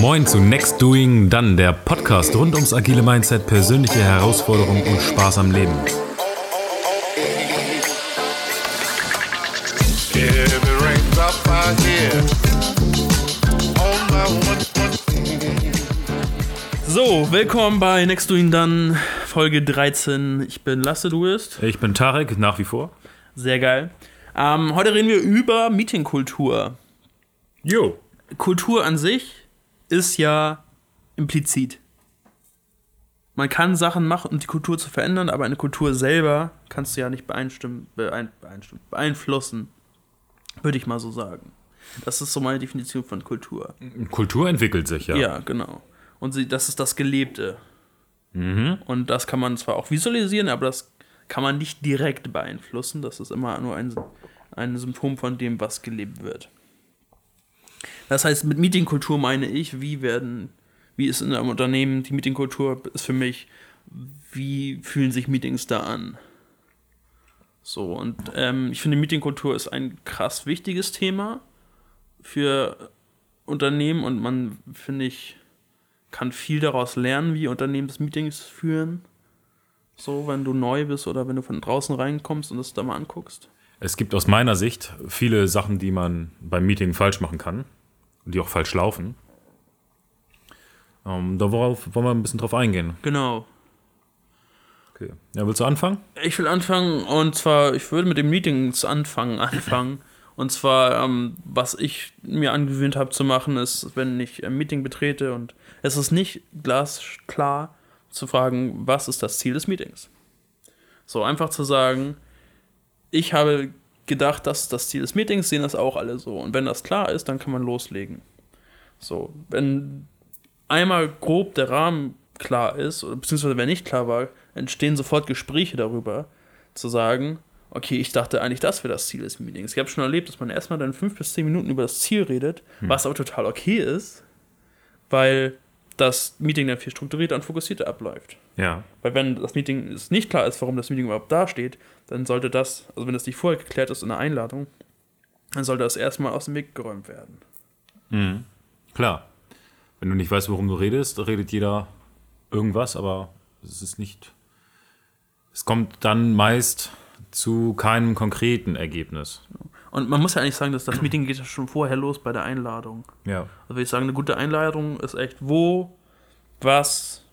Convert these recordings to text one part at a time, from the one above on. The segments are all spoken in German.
Moin zu Next Doing Done, der Podcast rund ums agile Mindset, persönliche Herausforderungen und Spaß am Leben. So, willkommen bei Next Doing Done, Folge 13. Ich bin Lasse, du bist. Ich bin Tarek, nach wie vor. Sehr geil. Ähm, heute reden wir über Meetingkultur. Jo. Kultur an sich ist ja implizit. Man kann Sachen machen, um die Kultur zu verändern, aber eine Kultur selber kannst du ja nicht beeinstimmen, beein, beeinstimmen, beeinflussen. Würde ich mal so sagen. Das ist so meine Definition von Kultur. Kultur entwickelt sich, ja. Ja, genau. Und sie, das ist das Gelebte. Mhm. Und das kann man zwar auch visualisieren, aber das kann man nicht direkt beeinflussen. Das ist immer nur ein, ein Symptom von dem, was gelebt wird. Das heißt, mit Meetingkultur meine ich, wie werden, wie ist in einem Unternehmen die Meetingkultur, ist für mich, wie fühlen sich Meetings da an? So, und ähm, ich finde, Meetingkultur ist ein krass wichtiges Thema für Unternehmen und man, finde ich, kann viel daraus lernen, wie Unternehmen das Meetings führen. So, wenn du neu bist oder wenn du von draußen reinkommst und das da mal anguckst. Es gibt aus meiner Sicht viele Sachen, die man beim Meeting falsch machen kann die auch falsch laufen. Ähm, da worauf wollen wir ein bisschen drauf eingehen. Genau. Okay. Ja, willst du anfangen? Ich will anfangen und zwar, ich würde mit den Meetings anfangen, anfangen. Und zwar, ähm, was ich mir angewöhnt habe zu machen, ist, wenn ich ein Meeting betrete und es ist nicht glasklar zu fragen, was ist das Ziel des Meetings. So einfach zu sagen, ich habe gedacht, das ist das Ziel des Meetings, sehen das auch alle so. Und wenn das klar ist, dann kann man loslegen. So, wenn einmal grob der Rahmen klar ist, oder beziehungsweise wenn nicht klar war, entstehen sofort Gespräche darüber, zu sagen, okay, ich dachte eigentlich, das wäre das Ziel des Meetings. Ich habe schon erlebt, dass man erstmal dann fünf bis zehn Minuten über das Ziel redet, hm. was aber total okay ist, weil das Meeting dann viel strukturierter und fokussierter abläuft. Ja. Weil wenn das Meeting ist nicht klar ist, warum das Meeting überhaupt dasteht, dann sollte das, also wenn das nicht vorher geklärt ist in der Einladung, dann sollte das erstmal aus dem Weg geräumt werden. Mhm. Klar. Wenn du nicht weißt, worum du redest, redet jeder irgendwas, aber es ist nicht. Es kommt dann meist zu keinem konkreten Ergebnis. Und man muss ja eigentlich sagen, dass das Meeting geht ja schon vorher los bei der Einladung. Ja. Also würde ich sagen, eine gute Einladung ist echt wo, was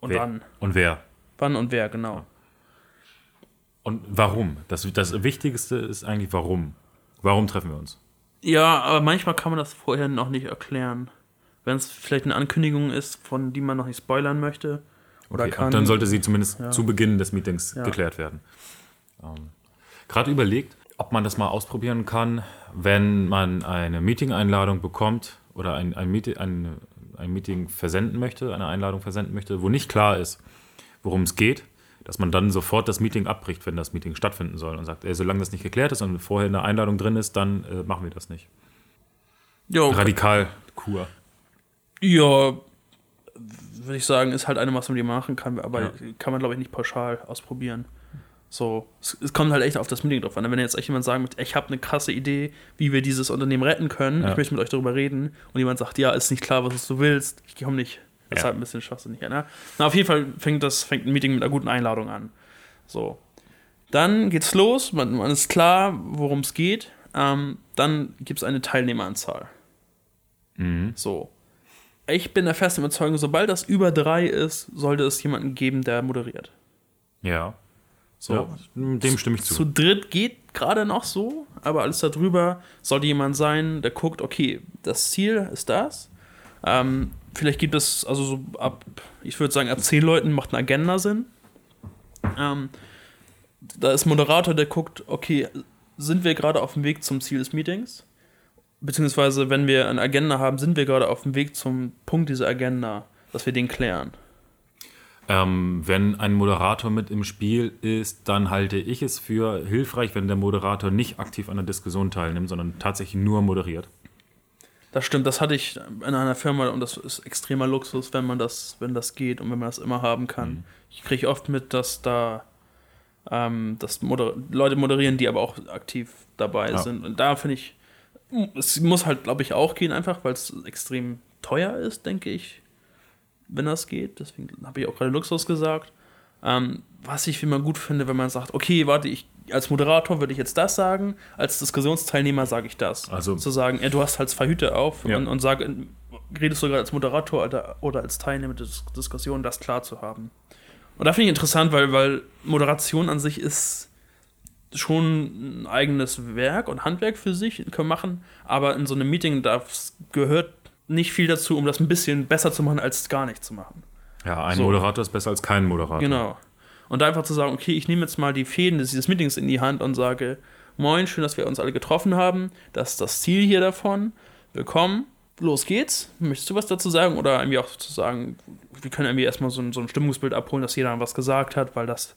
und wer. wann. Und wer. Wann und wer, genau. Und warum? Das, das Wichtigste ist eigentlich warum. Warum treffen wir uns? Ja, aber manchmal kann man das vorher noch nicht erklären. Wenn es vielleicht eine Ankündigung ist, von die man noch nicht spoilern möchte. Oder okay, kann, dann sollte sie zumindest ja. zu Beginn des Meetings Ja. geklärt werden. Ähm, Gerade überlegt, ob man das mal ausprobieren kann, wenn man eine Meeting-Einladung bekommt oder ein, ein, Meeting, ein, ein Meeting versenden möchte, eine Einladung versenden möchte, wo nicht klar ist, worum es geht, dass man dann sofort das Meeting abbricht, wenn das Meeting stattfinden soll und sagt, ey, solange das nicht geklärt ist und vorher eine Einladung drin ist, dann äh, machen wir das nicht. Jo, Radikal Kur. Ja, würde ich sagen, ist halt eine, man die machen kann, aber Ja. kann man, glaube ich, nicht pauschal ausprobieren. So, es, es kommt halt echt auf das Meeting drauf an. Wenn jetzt echt jemand sagen möchte, ich habe eine krasse Idee, wie wir dieses Unternehmen retten können, Ja. ich möchte mit euch darüber reden, und jemand sagt, ja, ist nicht klar, was du willst, ich komme nicht. Das ist Ja. halt ein bisschen schwachsinnig. Ne? Na, auf jeden Fall fängt das fängt ein Meeting mit einer guten Einladung an. So. Dann geht's los, man, man ist klar, worum es geht. Ähm, dann gibt es eine Teilnehmeranzahl. Mhm. So. Ich bin der festen Überzeugung, sobald das über drei ist, sollte es jemanden geben, der moderiert. Ja. So. ja. Dem stimme ich zu. Zu dritt geht gerade noch so, aber alles darüber sollte jemand sein, der guckt, okay, das Ziel ist das. Ähm, vielleicht gibt es, also so ab, ich würde sagen, ab zehn Leuten macht eine Agenda Sinn. Ähm, da ist Moderator, der guckt, okay, sind wir gerade auf dem Weg zum Ziel des Meetings? Beziehungsweise, wenn wir eine Agenda haben, sind wir gerade auf dem Weg zum Punkt dieser Agenda, dass wir den klären. Ähm, wenn ein Moderator mit im Spiel ist, dann halte ich es für hilfreich, wenn der Moderator nicht aktiv an der Diskussion teilnimmt, sondern tatsächlich nur moderiert. Das stimmt, das hatte ich in einer Firma und das ist extremer Luxus, wenn man das, wenn das geht und wenn man das immer haben kann. Mhm. Ich kriege oft mit, dass da ähm, dass moder Leute moderieren, die aber auch aktiv dabei Ja. sind. Und da finde ich, es muss halt, glaube ich, auch gehen, einfach weil es extrem teuer ist, denke ich, wenn das geht. Deswegen habe ich auch gerade Luxus gesagt. Ähm, was ich immer gut finde, wenn man sagt, okay, warte, ich als Moderator würde ich jetzt das sagen, als Diskussionsteilnehmer sage ich das. Also zu sagen, ja, du hast halt zwei Hüte auf Ja. und, und sag, redest gerade als Moderator oder, oder als Teilnehmer der Dis- Diskussion, das klar zu haben. Und da finde ich interessant, weil, weil Moderation an sich ist schon ein eigenes Werk und Handwerk für sich, kann man machen, aber in so einem Meeting gehört nicht viel dazu, um das ein bisschen besser zu machen, als gar nicht zu machen. Ja, ein So. Moderator ist besser als kein Moderator. Genau. Und einfach zu sagen, okay, ich nehme jetzt mal die Fäden dieses Meetings in die Hand und sage, moin, schön, dass wir uns alle getroffen haben. Das ist das Ziel hier davon. Willkommen. Los geht's. Möchtest du was dazu sagen? Oder irgendwie auch zu sagen, wir können irgendwie erstmal so ein, so ein Stimmungsbild abholen, dass jeder was gesagt hat, weil das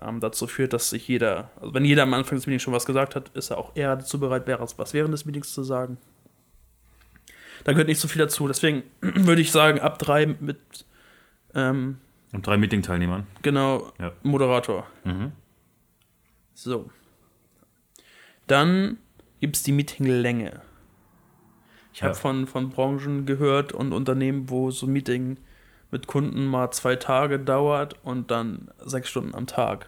ähm, dazu führt, dass sich jeder, also wenn jeder am Anfang des Meetings schon was gesagt hat, ist er auch eher dazu bereit, wäre was während des Meetings zu sagen. Da gehört nicht so viel dazu. Deswegen würde ich sagen, ab drei mit ähm, Und drei Meeting-Teilnehmern. Genau, Ja. Moderator. Mhm. So. Dann gibt es die Meetinglänge. Ich habe Ja. von, von Branchen gehört und Unternehmen, wo so ein Meeting mit Kunden mal zwei Tage dauert und dann sechs Stunden am Tag.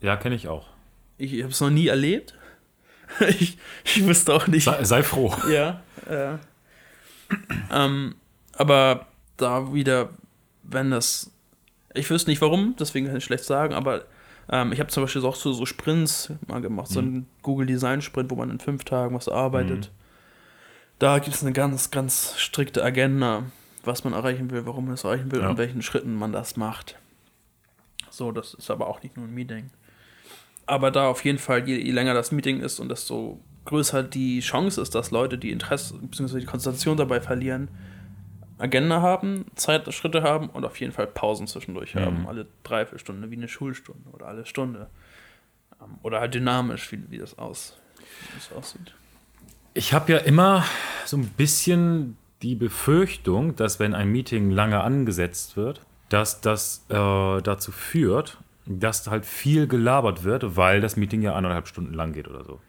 Ja, kenne ich auch. Ich habe es noch nie erlebt. ich, ich wüsste auch nicht. Sei, sei froh. Ja, ja. Ähm, aber da wieder, wenn das. Ich wüsste nicht warum, deswegen kann ich schlecht sagen, aber ähm, ich habe zum Beispiel auch so, so Sprints mal gemacht, so einen Google Design Sprint, wo man in fünf Tagen was arbeitet. Da gibt es eine ganz, ganz strikte Agenda, was man erreichen will, warum man es erreichen will Ja. und welchen Schritten man das macht. So, das ist aber auch nicht nur ein Meeting. Aber da auf jeden Fall, je, je länger das Meeting ist und desto größer die Chance ist, dass Leute die Interesse bzw. die Konzentration dabei verlieren, Agenda haben, Zeitschritte haben und auf jeden Fall Pausen zwischendurch haben. Alle dreiviertel Stunde, wie eine Schulstunde oder alle Stunde. Ähm, Oder halt dynamisch, wie, wie, das aus, wie das aussieht. Ich habe ja immer so ein bisschen die Befürchtung, dass wenn ein Meeting lange angesetzt wird, dass das äh, dazu führt, dass halt viel gelabert wird, weil das Meeting ja anderthalb Stunden lang geht oder so.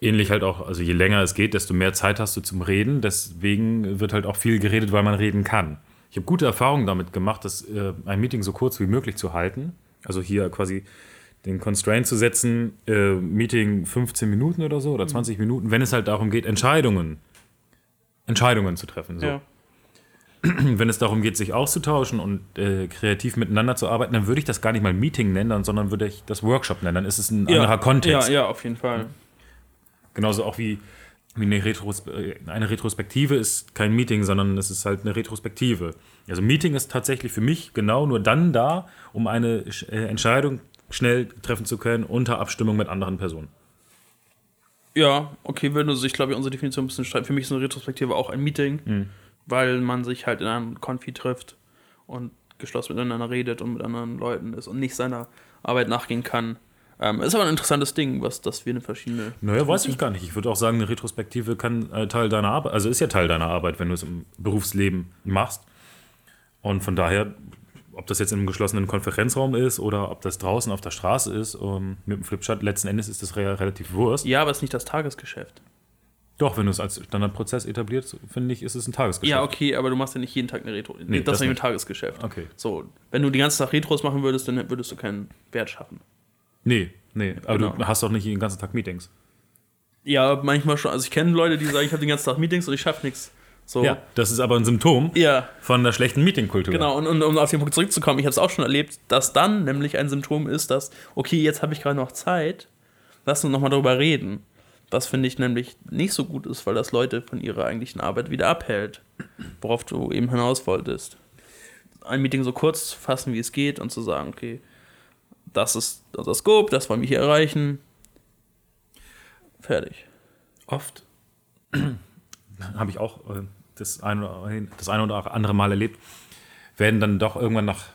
Ähnlich halt auch, also je länger es geht, desto mehr Zeit hast du zum Reden. Deswegen wird halt auch viel geredet, weil man reden kann. Ich habe gute Erfahrungen damit gemacht, das, äh, ein Meeting so kurz wie möglich zu halten. Also hier quasi den Constraint zu setzen, äh, Meeting 15 Minuten oder so oder 20 Minuten, wenn es halt darum geht, Entscheidungen, Entscheidungen zu treffen. So. Ja. Wenn es darum geht, sich auszutauschen und äh, kreativ miteinander zu arbeiten, dann würde ich das gar nicht mal Meeting nennen, sondern würde ich das Workshop nennen. Dann ist es ein anderer Kontext. Ja, ja, auf jeden Fall. Genauso auch wie, eine, Retros äh, eine Retrospektive ist kein Meeting, sondern es ist halt eine Retrospektive. Also Meeting ist tatsächlich für mich genau nur dann da, um eine äh, Entscheidung schnell treffen zu können unter Abstimmung mit anderen Personen. Ja, okay, wenn du sich, glaube ich, unsere Definition ein bisschen streiten. Für mich ist eine Retrospektive auch ein Meeting, Mhm. weil man sich halt in einem Konfi trifft und geschlossen miteinander redet und mit anderen Leuten ist und nicht seiner Arbeit nachgehen kann. Ähm, ist aber ein interessantes Ding, was das wir eine verschiedene. Naja, weiß ich gar nicht. Ich würde auch sagen, eine Retrospektive kann äh, Teil deiner Arbeit, also ist ja Teil deiner Arbeit, wenn du es im Berufsleben machst. Und von daher, ob das jetzt in einem geschlossenen Konferenzraum ist oder ob das draußen auf der Straße ist, um, mit dem Flipchart, letzten Endes ist das re relativ Wurst. Ja, aber es ist nicht das Tagesgeschäft. Doch, wenn du es als Standardprozess etabliert, finde ich, ist es ein Tagesgeschäft. Ja, okay, aber du machst ja nicht jeden Tag eine Retro. Nee, das, das ist ja ein nicht. Tagesgeschäft. Okay. So, wenn du den ganzen Tag Retros machen würdest, dann würdest du keinen Wert schaffen. Nee, nee, aber Genau. du hast doch nicht den ganzen Tag Meetings. Ja, manchmal schon. Also ich kenne Leute, die sagen, ich habe den ganzen Tag Meetings und ich schaffe nichts. So. Ja, das ist aber ein Symptom Ja, von der schlechten Meetingkultur. Genau, und, und um auf den Punkt zurückzukommen, ich habe es auch schon erlebt, dass dann nämlich ein Symptom ist, dass, okay, jetzt habe ich gerade noch Zeit, lass uns nochmal darüber reden. Das finde ich nämlich nicht so gut ist, weil das Leute von ihrer eigentlichen Arbeit wieder abhält, worauf du eben hinaus wolltest. Ein Meeting so kurz zu fassen, wie es geht und zu sagen, okay, das ist unser Scope, das wollen wir hier erreichen. Fertig. oft habe ich auch äh, das eine, oder, das eine oder andere Mal erlebt, werden dann doch irgendwann nach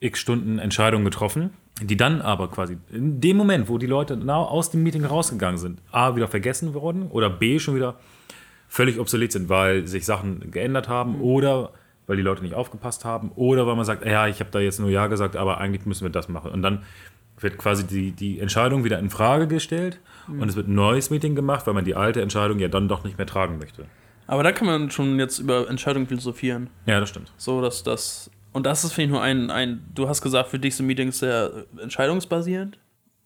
x Stunden Entscheidungen getroffen, die dann aber quasi in dem Moment, wo die Leute genau aus dem Meeting rausgegangen sind, A, wieder vergessen wurden oder B, schon wieder völlig obsolet sind, weil sich Sachen geändert haben oder weil die Leute nicht aufgepasst haben oder weil man sagt, ja, ich habe da jetzt nur Ja gesagt, aber eigentlich müssen wir das machen. Und dann wird quasi die, die Entscheidung wieder in Frage gestellt und es wird ein neues Meeting gemacht, weil man die alte Entscheidung ja dann doch nicht mehr tragen möchte. Aber da kann man schon jetzt über Entscheidungen philosophieren. Ja, das stimmt. So, dass das. Und das ist, finde ich, nur ein, ein. Du hast gesagt, für dich sind Meetings sehr entscheidungsbasierend.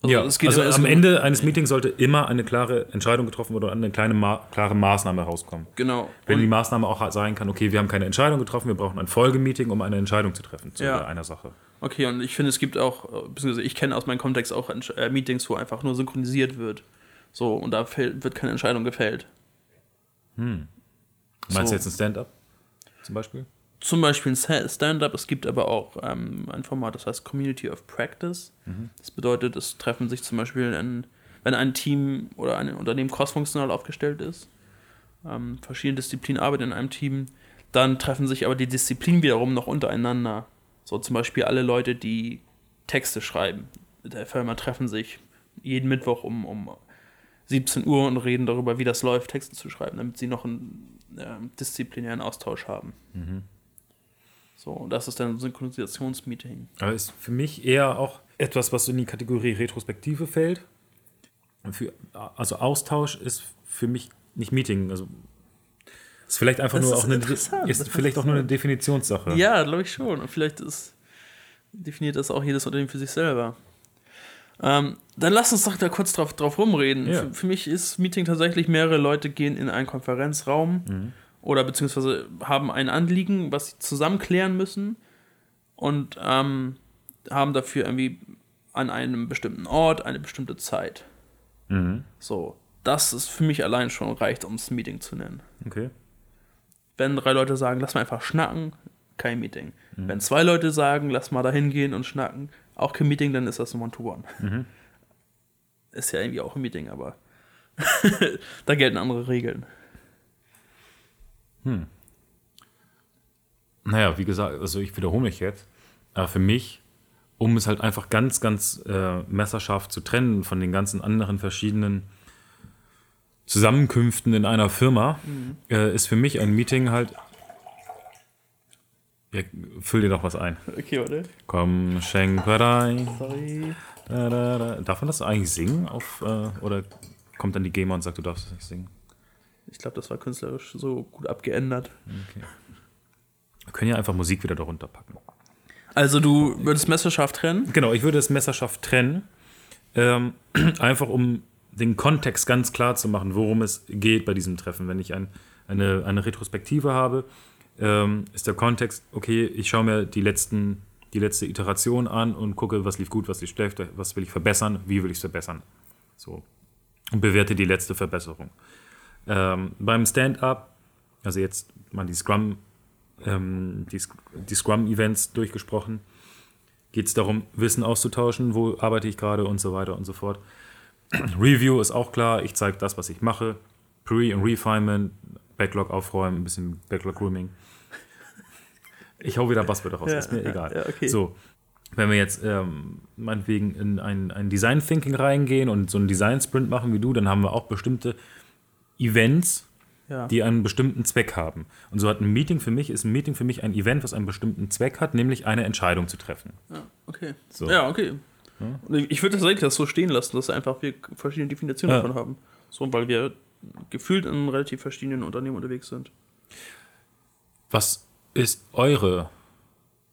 Also ja, es geht also am geht- Ende eines Meetings sollte immer eine klare Entscheidung getroffen oder eine kleine Ma klare Maßnahme rauskommen. Genau. Wenn Und- die Maßnahme auch sein kann, okay, wir haben keine Entscheidung getroffen, wir brauchen ein Folgemeeting, um eine Entscheidung zu treffen zu Ja. einer Sache. Okay, und ich finde, es gibt auch, beziehungsweise ich kenne aus meinem Kontext auch äh, Meetings, wo einfach nur synchronisiert wird. So, und da wird keine Entscheidung gefällt. Meinst So. du jetzt ein Stand-up zum Beispiel? Zum Beispiel ein Stand-up, es gibt aber auch ähm, ein Format, das heißt Community of Practice. Das bedeutet, es treffen sich zum Beispiel, ein, wenn ein Team oder ein Unternehmen crossfunktional aufgestellt ist, ähm, verschiedene Disziplinen arbeiten in einem Team, dann treffen sich aber die Disziplinen wiederum noch untereinander. So zum Beispiel alle Leute, die Texte schreiben. Der Firma treffen sich jeden Mittwoch um, um 17 Uhr und reden darüber, wie das läuft, Texte zu schreiben, damit sie noch einen ähm, disziplinären Austausch haben. So, das ist dann ein Synchronisationsmeeting. Aber ist für mich eher auch etwas, was in die Kategorie Retrospektive fällt. Für, also Austausch ist für mich nicht Meeting. Also ist vielleicht einfach Das nur ist auch eine, ist vielleicht auch nur eine Definitionssache. Ja, glaube ich schon. Und vielleicht ist, definiert das auch jedes Unternehmen für sich selber. Ähm, dann lass uns doch da kurz drauf, drauf rumreden. Ja. Für, für mich ist Meeting tatsächlich, mehrere Leute gehen in einen Konferenzraum Mhm. Oder beziehungsweise haben ein Anliegen, was sie zusammen klären müssen und ähm, haben dafür irgendwie an einem bestimmten Ort eine bestimmte Zeit. Mhm. So, das ist für mich allein schon reicht, um es Meeting zu nennen. Okay. Wenn drei Leute sagen, lass mal einfach schnacken, kein Meeting. Wenn zwei Leute sagen, lass mal da hingehen und schnacken, auch kein Meeting, dann ist das ein One-to-One. Ist ja irgendwie auch ein Meeting, aber da gelten andere Regeln. Naja, wie gesagt, also ich wiederhole mich jetzt. Aber für mich, um es halt einfach ganz, ganz äh, messerscharf zu trennen von den ganzen anderen verschiedenen Zusammenkünften in einer Firma, äh, ist für mich ein Meeting halt. Ja, füll dir doch was ein. Okay, warte. Komm, schenk rein. Sorry. Da, da, da. Darf man das eigentlich singen? Auf, äh, oder kommt dann die GEMA und sagt, du darfst es nicht singen? Ich glaube, das war künstlerisch so gut abgeändert. Wir können ja einfach Musik wieder darunter packen. Also du würdest messerscharf trennen? Genau, ich würde das messerscharf trennen. Ähm, einfach um den Kontext ganz klar zu machen, worum es geht bei diesem Treffen. Wenn ich ein, eine, eine Retrospektive habe, ähm, ist der Kontext, okay, ich schaue mir die, letzten, die letzte Iteration an und gucke, was lief gut, was lief schlecht, was will ich verbessern, wie will ich es verbessern. So. Und bewerte die letzte Verbesserung. Ähm, beim Stand-up, also jetzt mal die Scrum, ähm, die, die Scrum-Events durchgesprochen, geht es darum, Wissen auszutauschen, wo arbeite ich gerade und so weiter und so fort. Review ist auch klar, ich zeige das, was ich mache. Pre- und Refinement, Backlog aufräumen, ein bisschen Backlog-Grooming. Ich hau wieder Buzzwörter raus, Ja, ist mir ja, egal. ja, okay. So, wenn wir jetzt ähm, meinetwegen in ein, ein Design Thinking reingehen und so einen Design Sprint machen wie du, dann haben wir auch bestimmte Events, Ja. die einen bestimmten Zweck haben. Und so hat ein Meeting für mich, ist ein Meeting für mich ein Event, was einen bestimmten Zweck hat, nämlich eine Entscheidung zu treffen. ja okay. So. Ja, okay. Ich würde tatsächlich das so stehen lassen, dass einfach wir verschiedene Definitionen Ja. davon haben. So, weil wir gefühlt in relativ verschiedenen Unternehmen unterwegs sind. Was ist eure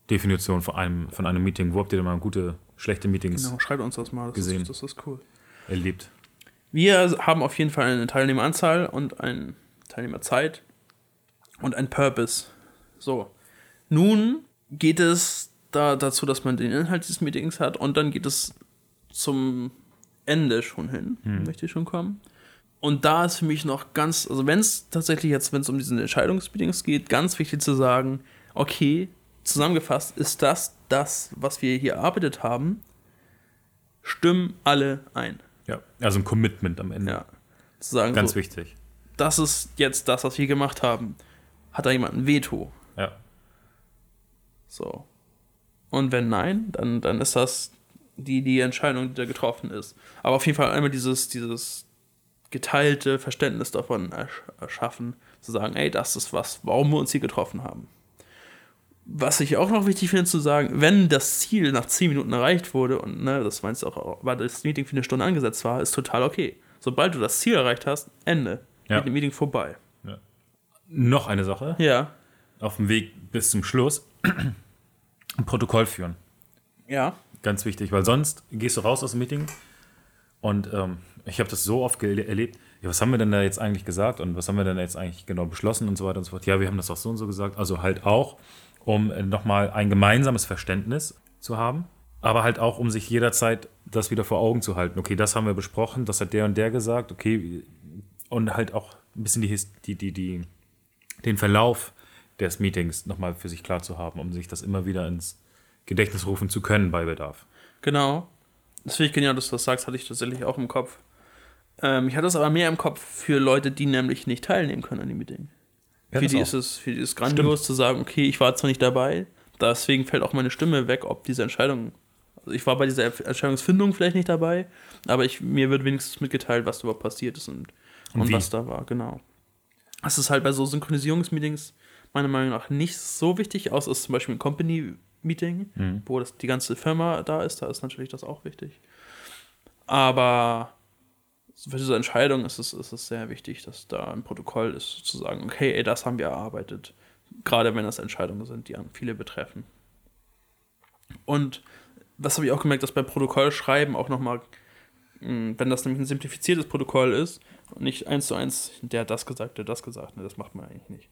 Definition von einem, von einem Meeting? Wo habt ihr denn mal gute, schlechte Meetings Genau, schreibt uns das mal. Das gesehen. Ist, das ist cool. erlebt? Wir haben auf jeden Fall eine Teilnehmeranzahl und eine Teilnehmerzeit und ein Purpose. So. Nun geht es da dazu, dass man den Inhalt dieses Meetings hat und dann geht es zum Ende schon hin, möchte ich schon kommen. Und da ist für mich noch ganz, also wenn es tatsächlich jetzt, wenn es um diese Entscheidungsmeetings geht, ganz wichtig zu sagen, okay, zusammengefasst ist das das, was wir hier erarbeitet haben, stimmen alle ein. Ja, also ein Commitment am Ende. Ja. Zu sagen, Ganz so, wichtig. das ist jetzt das, was wir gemacht haben. Hat da jemand ein Veto? Ja. So. Und wenn nein, dann, dann ist das die, die Entscheidung, die da getroffen ist. Aber auf jeden Fall einmal dieses, dieses geteilte Verständnis davon ersch erschaffen, zu sagen, ey, das ist was, warum wir uns hier getroffen haben. Was ich auch noch wichtig finde zu sagen, wenn das Ziel nach 10 Minuten erreicht wurde und ne, das meinst du auch, weil das Meeting für eine Stunde angesetzt war, ist total okay. Sobald du das Ziel erreicht hast, Ende. Ja. Mit dem Meeting vorbei. Noch eine Sache. Ja. Auf dem Weg bis zum Schluss. Ein Protokoll führen. Ja. Ganz wichtig, weil sonst gehst du raus aus dem Meeting und ähm, ich habe das so oft erlebt. Ja, was haben wir denn da jetzt eigentlich gesagt und was haben wir denn jetzt eigentlich genau beschlossen und so weiter und so fort. Ja, wir haben das auch so und so gesagt. Also halt auch, um nochmal ein gemeinsames Verständnis zu haben, aber halt auch, um sich jederzeit das wieder vor Augen zu halten. Okay, das haben wir besprochen, das hat der und der gesagt. Okay, und halt auch ein bisschen die, die, die, die, den Verlauf des Meetings nochmal für sich klar zu haben, um sich das immer wieder ins Gedächtnis rufen zu können bei Bedarf. Genau. Das finde ich genial, dass du das sagst, hatte ich tatsächlich auch im Kopf. Ähm, ich hatte es aber mehr im Kopf für Leute, die nämlich nicht teilnehmen können an dem Meeting. Ja, für, die auch. ist es, für die ist es grandios zu sagen, okay, ich war zwar nicht dabei, deswegen fällt auch meine Stimme weg, ob diese Entscheidung. Also ich war bei dieser Entscheidungsfindung vielleicht nicht dabei, aber ich, mir wird wenigstens mitgeteilt, was überhaupt passiert ist und, und, wie. was da war, genau. Das ist halt bei so Synchronisierungsmeetings meiner Meinung nach nicht so wichtig, außer es ist zum Beispiel ein Company-Meeting, Mhm. wo das, die ganze Firma da ist, da ist natürlich das auch wichtig. Aber für diese Entscheidung ist es, ist es sehr wichtig, dass da ein Protokoll ist, zu sagen, okay, ey, das haben wir erarbeitet. Gerade wenn das Entscheidungen sind, die viele betreffen. Und was habe ich auch gemerkt, dass bei Protokollschreiben auch nochmal, wenn das nämlich ein simplifiziertes Protokoll ist und nicht eins zu eins, der hat das gesagt, der hat das gesagt, ne, das macht man eigentlich nicht.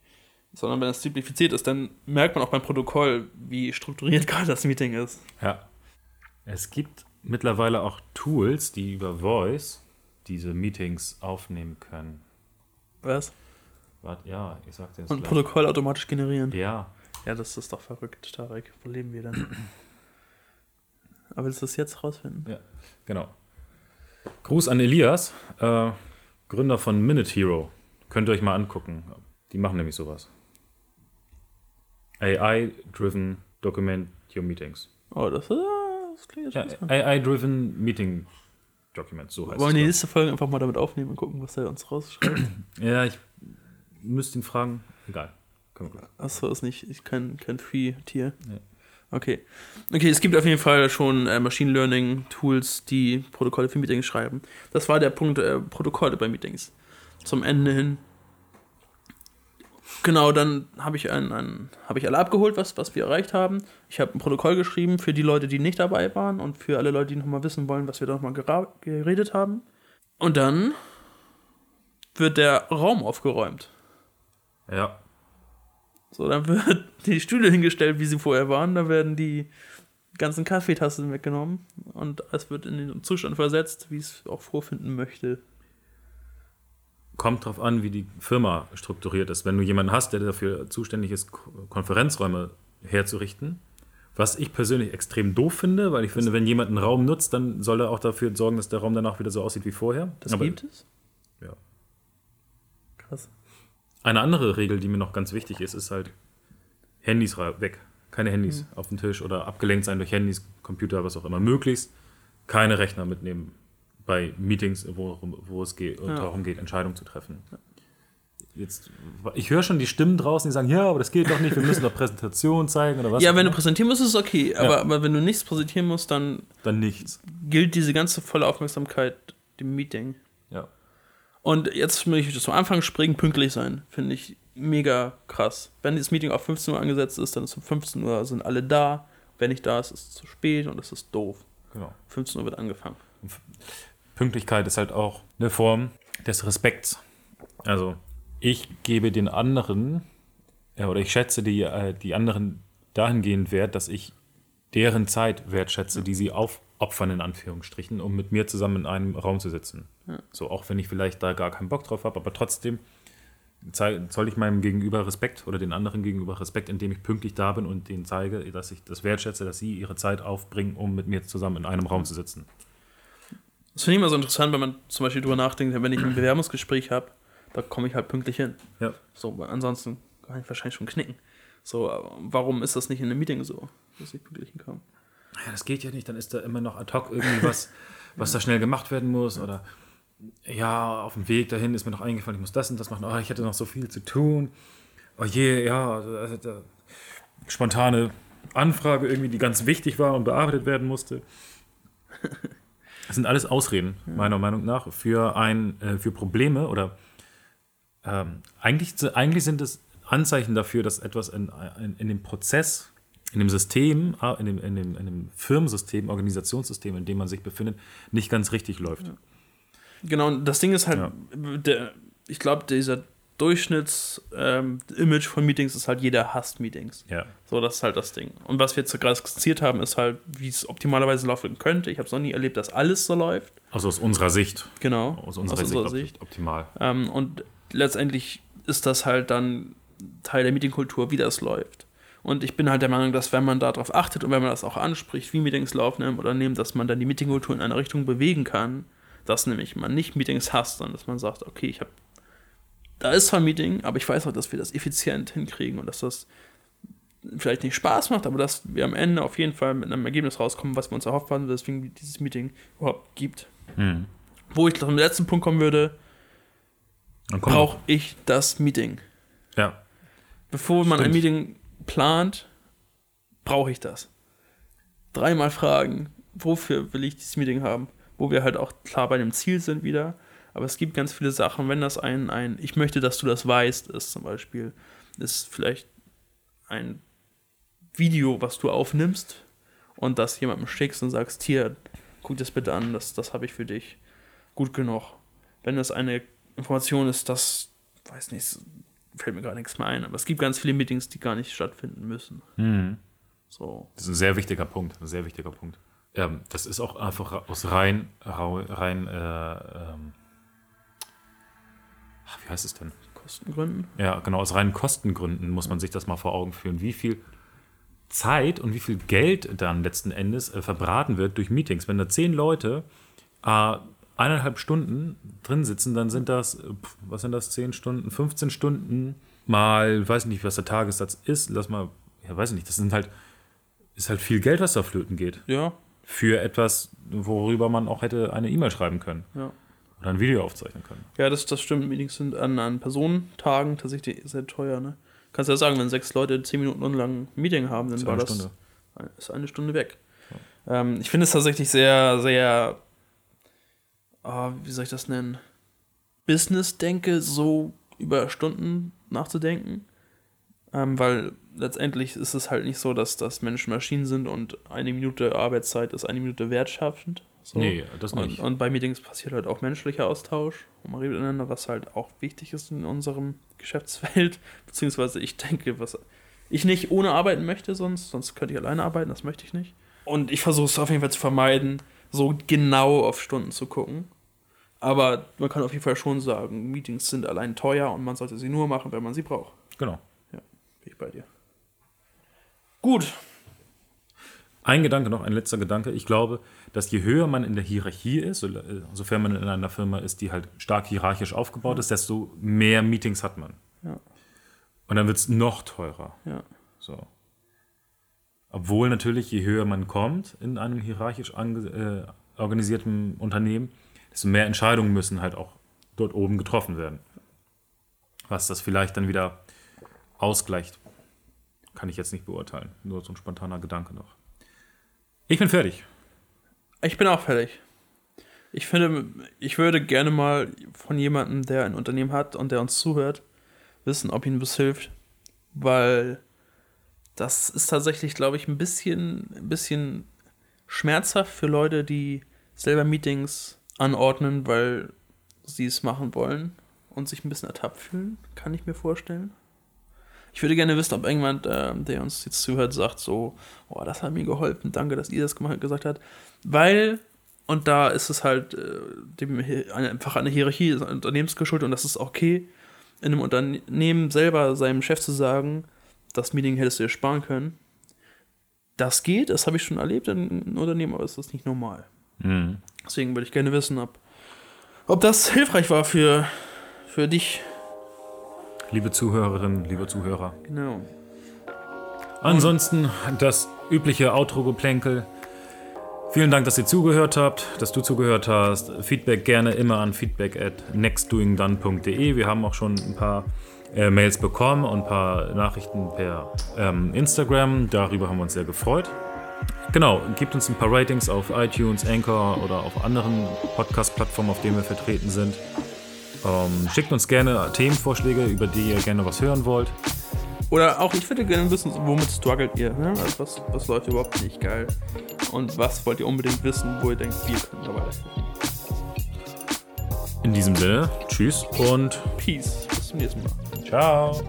Sondern wenn es simplifiziert ist, dann merkt man auch beim Protokoll, wie strukturiert gerade das Meeting ist. Ja. Es gibt mittlerweile auch Tools, die über Voice diese Meetings aufnehmen können. Was? Warte, ja, ich sag dir Und gleich. Protokoll automatisch generieren. Ja, Ja, das ist doch verrückt, Tarek. Wo leben wir denn? Aber willst du das jetzt rausfinden? ja, genau. Gruß an Elias, äh, Gründer von Minute Hero. Könnt ihr euch mal angucken. Die machen nämlich sowas. AI-driven Document Your Meetings. Oh, das, äh, das klingt Ja. AI-driven Meeting Documents, so heißt Wollen wir die nächste Folge einfach mal damit aufnehmen und gucken, was er uns rausschreibt? Ja, ich müsste ihn fragen. Egal. Achso, ist nicht ich kein, kein Free-Tier. Ja. Okay. Okay, es gibt auf jeden Fall schon äh, Machine Learning-Tools, die Protokolle für Meetings schreiben. Das war der Punkt, äh, Protokolle bei Meetings. Zum Ende hin. Genau, dann habe ich ein, ein, habe ich alle abgeholt, was, was wir erreicht haben. Ich habe ein Protokoll geschrieben für die Leute, die nicht dabei waren und für alle Leute, die nochmal wissen wollen, was wir da nochmal geredet haben. Und dann wird der Raum aufgeräumt. Ja, So, dann wird die Stühle hingestellt, wie sie vorher waren. Da werden die ganzen Kaffeetassen weggenommen und es wird in den Zustand versetzt, wie es auch vorfinden möchte. Kommt drauf an, wie die Firma strukturiert ist. Wenn du jemanden hast, der dafür zuständig ist, Ko- Konferenzräume herzurichten, was ich persönlich extrem doof finde, weil ich finde, wenn jemand einen Raum nutzt, dann soll er auch dafür sorgen, dass der Raum danach wieder so aussieht wie vorher. Das Aber gibt es? Ja. Krass. Eine andere Regel, die mir noch ganz wichtig ist, ist halt Handys weg. Keine Handys auf dem Tisch oder abgelenkt sein durch Handys, Computer, was auch immer. Möglichst keine Rechner mitnehmen bei Meetings, wo, wo es geht, Ja. darum geht, Entscheidungen zu treffen. Jetzt, ich höre schon die Stimmen draußen, die sagen, ja, aber das geht doch nicht, wir müssen doch Präsentation zeigen oder was. Ja, wenn du präsentieren musst, ist es okay. Aber, Ja. aber wenn du nichts präsentieren musst, dann dann nichts. gilt diese ganze volle Aufmerksamkeit dem Meeting. Ja. Und jetzt will ich zum Anfang springen, pünktlich sein. Finde ich mega krass. Wenn das Meeting auf 15 Uhr angesetzt ist, dann ist um 15 Uhr sind alle da. Wenn nicht da ist, ist es zu spät und es ist doof. Genau. 15 Uhr wird angefangen. Pünktlichkeit ist halt auch eine Form des Respekts. Also ich gebe den anderen ja, oder ich schätze die, äh, die anderen dahingehend wert, dass ich deren Zeit wertschätze, die sie aufopfern, in Anführungsstrichen, um mit mir zusammen in einem Raum zu sitzen. So, auch wenn ich vielleicht da gar keinen Bock drauf habe, aber trotzdem zoll ich meinem Gegenüber Respekt oder den anderen gegenüber Respekt, indem ich pünktlich da bin und denen zeige, dass ich das wertschätze, dass sie ihre Zeit aufbringen, um mit mir zusammen in einem Raum zu sitzen. Das finde ich immer so interessant, wenn man zum Beispiel drüber nachdenkt, wenn ich ein Bewerbungsgespräch habe, da komme ich halt pünktlich hin. Ja. So, weil ansonsten kann ich wahrscheinlich schon knicken. So, warum ist das nicht in einem Meeting so, dass ich pünktlich hinkomme? ja, das geht ja nicht, dann ist da immer noch ad hoc irgendwie was, was da schnell gemacht werden muss oder ja, auf dem Weg dahin ist mir noch eingefallen, ich muss das und das machen, oh, ich hätte noch so viel zu tun. Oh je, ja, also, da spontane Anfrage irgendwie, die ganz wichtig war und bearbeitet werden musste. Das sind alles Ausreden, meiner Meinung nach, für, ein, äh, für Probleme oder ähm, eigentlich, eigentlich sind es Anzeichen dafür, dass etwas in, in, in dem Prozess, in dem System, in dem, in, dem, in dem Firmensystem, Organisationssystem, in dem man sich befindet, nicht ganz richtig läuft. Ja. Genau, und das Ding ist halt, Ja. der, ich glaube, dieser Durchschnitts-Image ähm, von Meetings ist halt, jeder hasst Meetings. Ja. So, das ist halt das Ding. Und was wir jetzt gerade skizziert haben, ist halt, wie es optimalerweise laufen könnte. Ich habe es noch nie erlebt, dass alles so läuft. Also aus unserer Sicht. Genau. Aus unserer, Sicht, op- optimal. Ähm, und letztendlich ist das halt dann Teil der Meetingkultur, wie das läuft. Und ich bin halt der Meinung, dass wenn man darauf achtet und wenn man das auch anspricht, wie Meetings laufen im Unternehmen, dass man dann die Meetingkultur in eine Richtung bewegen kann, dass nämlich man nicht Meetings hasst, sondern dass man sagt, okay, ich habe, da ist zwar ein Meeting, aber ich weiß auch, dass wir das effizient hinkriegen und dass das vielleicht nicht Spaß macht, aber dass wir am Ende auf jeden Fall mit einem Ergebnis rauskommen, was wir uns erhofft haben, weswegen dieses Meeting überhaupt gibt. Hm. Wo ich zum letzten Punkt kommen würde, brauche ich das Meeting. Ja. Bevor man ein. Meeting plant, brauche ich das. Dreimal fragen, wofür will ich dieses Meeting haben? Wo wir halt auch klar bei dem Ziel sind wieder. Aber es gibt ganz viele Sachen, wenn das ein, ein ich möchte, dass du das weißt, ist zum Beispiel, ist vielleicht ein Video, was du aufnimmst und das jemandem schickst und sagst, hier, guck das bitte an, das, das habe ich für dich. Gut genug. Wenn es eine Information ist, das, weiß nicht, fällt mir gerade nichts mehr ein, aber es gibt ganz viele Meetings, die gar nicht stattfinden müssen. Hm. So. Das ist ein sehr wichtiger Punkt. Ein sehr wichtiger Punkt. Ähm, das ist auch einfach aus rein, rein äh, ähm, ach, wie heißt es denn? Kostengründen. Ja, genau, aus reinen Kostengründen muss man sich das mal vor Augen führen, wie viel Zeit und wie viel Geld dann letzten Endes äh, verbraten wird durch Meetings. Wenn da zehn Leute äh, eineinhalb Stunden drin sitzen, dann sind das, äh, pf, was sind das, zehn Stunden, 15 Stunden mal, weiß nicht, was der Tagessatz ist, lass mal, ja, weiß ich nicht, das sind halt, ist halt viel Geld, was da flöten geht. Ja, Für etwas, worüber man auch hätte eine E-Mail schreiben können ja. Oder ein Video aufzeichnen können. Ja, das, das stimmt. Meetings sind an, an Personentagen tatsächlich sehr teuer, ne? Kannst ja sagen, wenn sechs Leute zehn Minuten lang ein Meeting haben, dann Ist war eine das Stunde. ist eine Stunde weg. Ähm, ich finde es tatsächlich sehr, sehr, ah, wie soll ich das nennen? Business-Denke, so über Stunden nachzudenken. Ähm, weil letztendlich ist es halt nicht so, dass, dass Menschen Maschinen sind und eine Minute Arbeitszeit ist eine Minute wertschaffend. So. Nee, das Und, nicht. und bei Meetings passiert halt auch menschlicher Austausch und man redet miteinander, was halt auch wichtig ist in unserem Geschäftsfeld. Beziehungsweise ich denke, was ich nicht ohne arbeiten möchte, sonst, sonst könnte ich alleine arbeiten, das möchte ich nicht. Und ich versuche es auf jeden Fall zu vermeiden, so genau auf Stunden zu gucken. Aber man kann auf jeden Fall schon sagen, Meetings sind allein teuer und man sollte sie nur machen, wenn man sie braucht. Genau. Bin ich bei dir. Gut. Ein Gedanke noch, ein letzter Gedanke. Ich glaube, dass je höher man in der Hierarchie ist, so- sofern man in einer Firma ist, die halt stark hierarchisch aufgebaut ist, desto mehr Meetings hat man. Ja. Und dann wird es noch teurer. Ja. So. Obwohl natürlich, je höher man kommt in einem hierarchisch äh, organisierten Unternehmen, desto mehr Entscheidungen müssen halt auch dort oben getroffen werden. Was das vielleicht dann wieder ausgleicht, kann ich jetzt nicht beurteilen. Nur so ein spontaner Gedanke noch. Ich bin fertig. Ich bin auch fertig. Ich finde, ich würde gerne mal von jemandem, der ein Unternehmen hat und der uns zuhört, wissen, ob ihm das hilft. Weil das ist tatsächlich, glaube ich, ein bisschen, ein bisschen schmerzhaft für Leute, die selber Meetings anordnen, weil sie es machen wollen und sich ein bisschen ertappt fühlen, kann ich mir vorstellen. Ich würde gerne wissen, ob irgendjemand, ähm, der uns jetzt zuhört, sagt so, oh, das hat mir geholfen, danke, dass ihr das gemacht, gesagt habt. Weil, und da ist es halt äh, dem, einfach eine Hierarchie des Unternehmens geschuldet und das ist okay, in einem Unternehmen selber seinem Chef zu sagen, das Meeting hättest du dir sparen können. Das geht, das habe ich schon erlebt in einem Unternehmen, aber es ist nicht normal. Mhm. Deswegen würde ich gerne wissen, ob, ob das hilfreich war für, für dich. Liebe Zuhörerinnen, liebe Zuhörer. Genau. Ansonsten das übliche Outro-Geplänkel. Vielen Dank, dass ihr zugehört habt, dass du zugehört hast. Feedback gerne immer an feedback at nextdoingdone.de. Wir haben auch schon ein paar äh, Mails bekommen und ein paar Nachrichten per ähm, Instagram. Darüber haben wir uns sehr gefreut. Genau, gebt uns ein paar Ratings auf iTunes, Anchor oder auf anderen Podcast-Plattformen, auf denen wir vertreten sind. Ähm, schickt uns gerne Themenvorschläge, über die ihr gerne was hören wollt. Oder auch, ich würde gerne wissen, womit struggelt ihr? Ne? Also was, was läuft überhaupt nicht geil? Und was wollt ihr unbedingt wissen, wo ihr denkt, wir können dabei? In diesem Sinne, tschüss und Peace. Bis zum nächsten Mal. ciao.